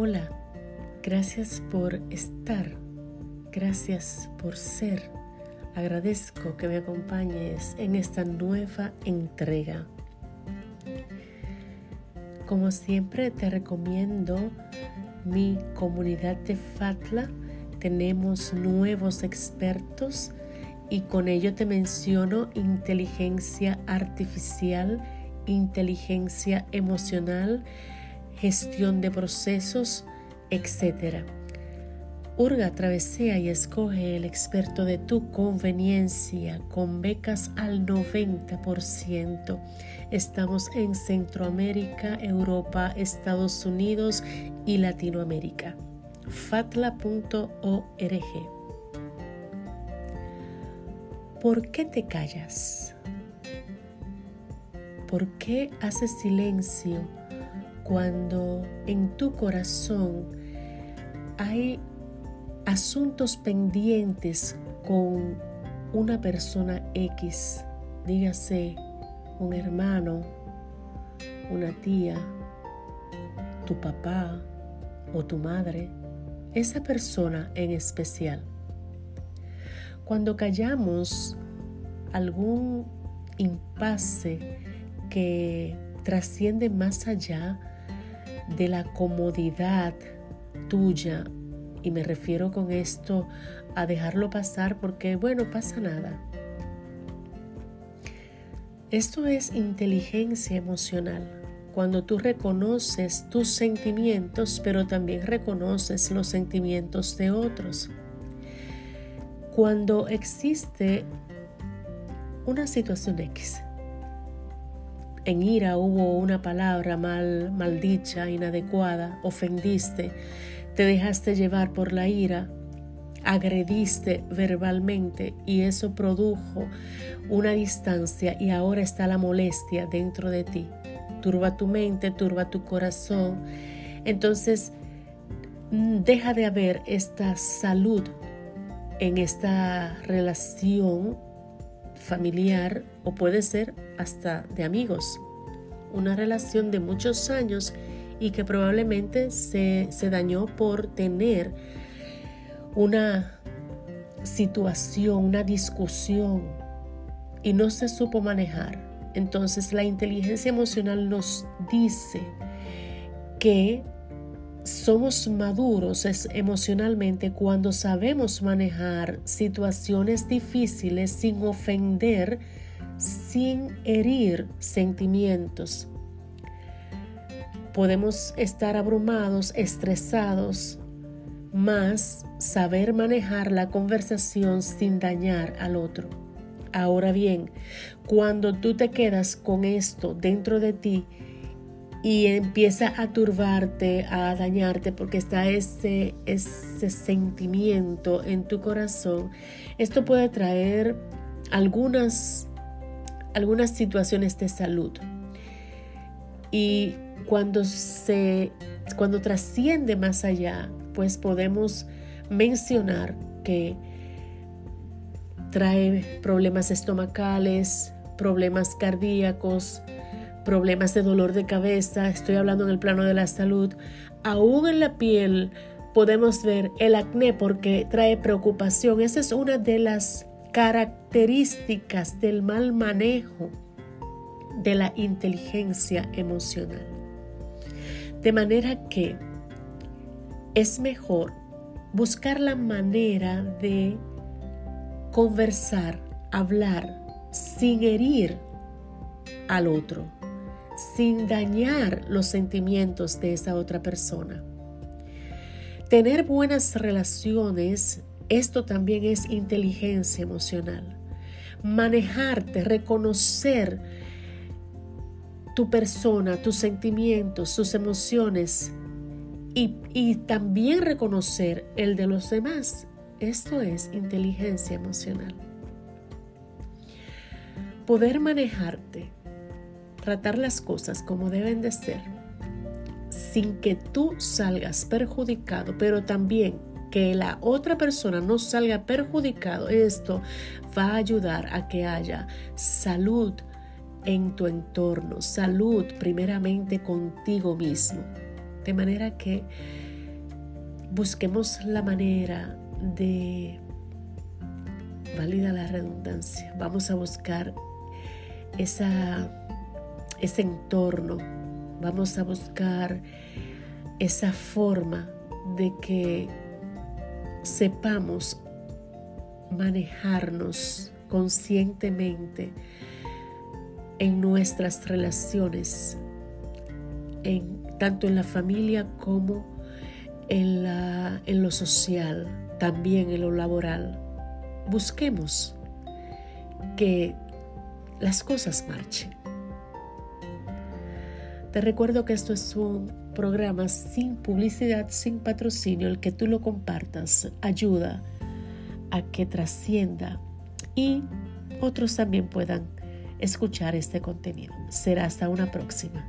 Hola, gracias por estar, gracias por ser. Agradezco que me acompañes en esta nueva entrega. Como siempre te recomiendo mi comunidad de Fatla. Tenemos nuevos expertos y con ello te menciono inteligencia artificial, inteligencia emocional, gestión de procesos, etc. Urga, travesea y escoge el experto de tu conveniencia con becas al 90%. Estamos en Centroamérica, Europa, Estados Unidos y Latinoamérica. fatla.org ¿Por qué te callas? ¿Por qué haces silencio cuando en tu corazón hay asuntos pendientes con una persona X? Dígase un hermano, una tía, tu papá o tu madre, esa persona en especial. Cuando callamos algún impasse que trasciende más allá de la comodidad tuya, y me refiero con esto a dejarlo pasar porque, bueno, pasa nada. Esto es inteligencia emocional. Cuando tú reconoces tus sentimientos, pero también reconoces los sentimientos de otros. Cuando existe una situación X, en ira hubo una palabra mal, maldicha, inadecuada, ofendiste, te dejaste llevar por la ira, agrediste verbalmente y eso produjo una distancia y ahora está la molestia dentro de ti. Turba tu mente, turba tu corazón. Entonces, deja de haber esta salud en esta relación familiar o puede ser hasta de amigos. Una relación de muchos años y que probablemente se, se dañó por tener una situación, una discusión y no se supo manejar. Entonces la inteligencia emocional nos dice que somos maduros emocionalmente cuando sabemos manejar situaciones difíciles sin ofender, sin herir sentimientos. Podemos estar abrumados, estresados, más saber manejar la conversación sin dañar al otro. Ahora bien, cuando tú te quedas con esto dentro de ti, y empieza a turbarte, a dañarte, porque está ese, ese sentimiento en tu corazón, esto puede traer algunas, algunas situaciones de salud. Y cuando se cuando trasciende más allá, pues podemos mencionar que trae problemas estomacales, problemas cardíacos, problemas de dolor de cabeza, estoy hablando en el plano de la salud, aún en la piel podemos ver el acné porque trae preocupación. Esa es una de las características del mal manejo de la inteligencia emocional. De manera que es mejor buscar la manera de conversar, hablar sin herir al otro sin dañar los sentimientos de esa otra persona. Tener buenas relaciones, esto también es inteligencia emocional. Manejarte, reconocer tu persona, tus sentimientos, sus emociones y, y también reconocer el de los demás. Esto es inteligencia emocional. Poder manejarte tratar las cosas como deben de ser, sin que tú salgas perjudicado, pero también que la otra persona no salga perjudicado, esto va a ayudar a que haya salud en tu entorno, salud primeramente contigo mismo. De manera que busquemos la manera de, válida la redundancia, vamos a buscar esa, ese entorno, vamos a buscar esa forma de que sepamos manejarnos conscientemente en nuestras relaciones, en, tanto en la familia como en, la, en lo social, también en lo laboral. Busquemos que las cosas marchen. Te recuerdo que esto es un programa sin publicidad, sin patrocinio. El que tú lo compartas ayuda a que trascienda y otros también puedan escuchar este contenido. Será hasta una próxima.